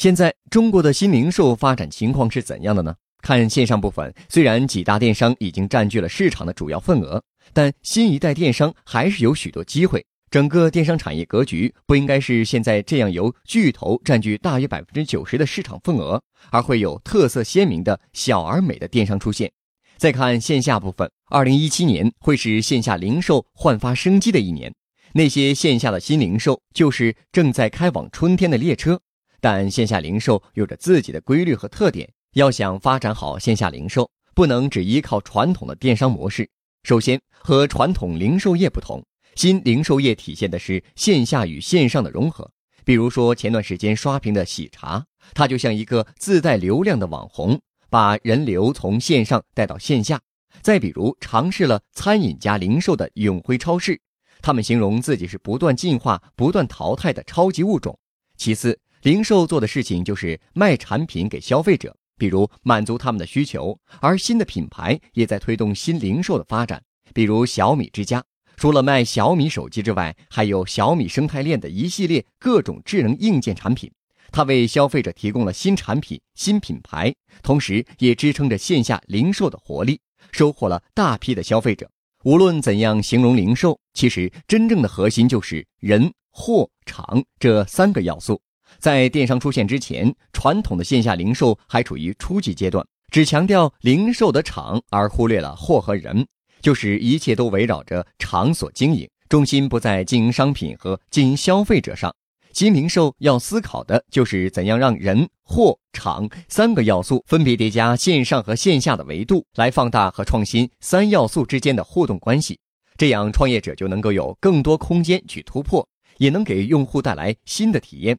现在中国的新零售发展情况是怎样的呢？看线上部分，虽然几大电商已经占据了市场的主要份额，但新一代电商还是有许多机会。整个电商产业格局不应该是现在这样由巨头占据大约百分之九十的市场份额，而会有特色鲜明的小而美的电商出现。再看线下部分，二零一七年会是线下零售焕发生机的一年。那些线下的新零售就是正在开往春天的列车，但线下零售有着自己的规律和特点。要想发展好线下零售，不能只依靠传统的电商模式。首先，和传统零售业不同。新零售业体现的是线下与线上的融合，比如说前段时间刷屏的喜茶，它就像一个自带流量的网红，把人流从线上带到线下。再比如尝试了餐饮加零售的永辉超市，他们形容自己是不断进化、不断淘汰的超级物种。其次，零售做的事情就是卖产品给消费者，比如满足他们的需求，而新的品牌也在推动新零售的发展，比如小米之家。除了卖小米手机之外，还有小米生态链的一系列各种智能硬件产品，它为消费者提供了新产品、新品牌，同时也支撑着线下零售的活力，收获了大批的消费者。无论怎样形容零售，其实真正的核心就是人、货、场这三个要素。在电商出现之前，传统的线下零售还处于初级阶段，只强调零售的场，而忽略了货和人。就是一切都围绕着场所经营，重心不在经营商品和经营消费者上。新零售要思考的就是怎样让人、货、场三个要素分别叠加线上和线下的维度，来放大和创新三要素之间的互动关系。这样，创业者就能够有更多空间去突破，也能给用户带来新的体验。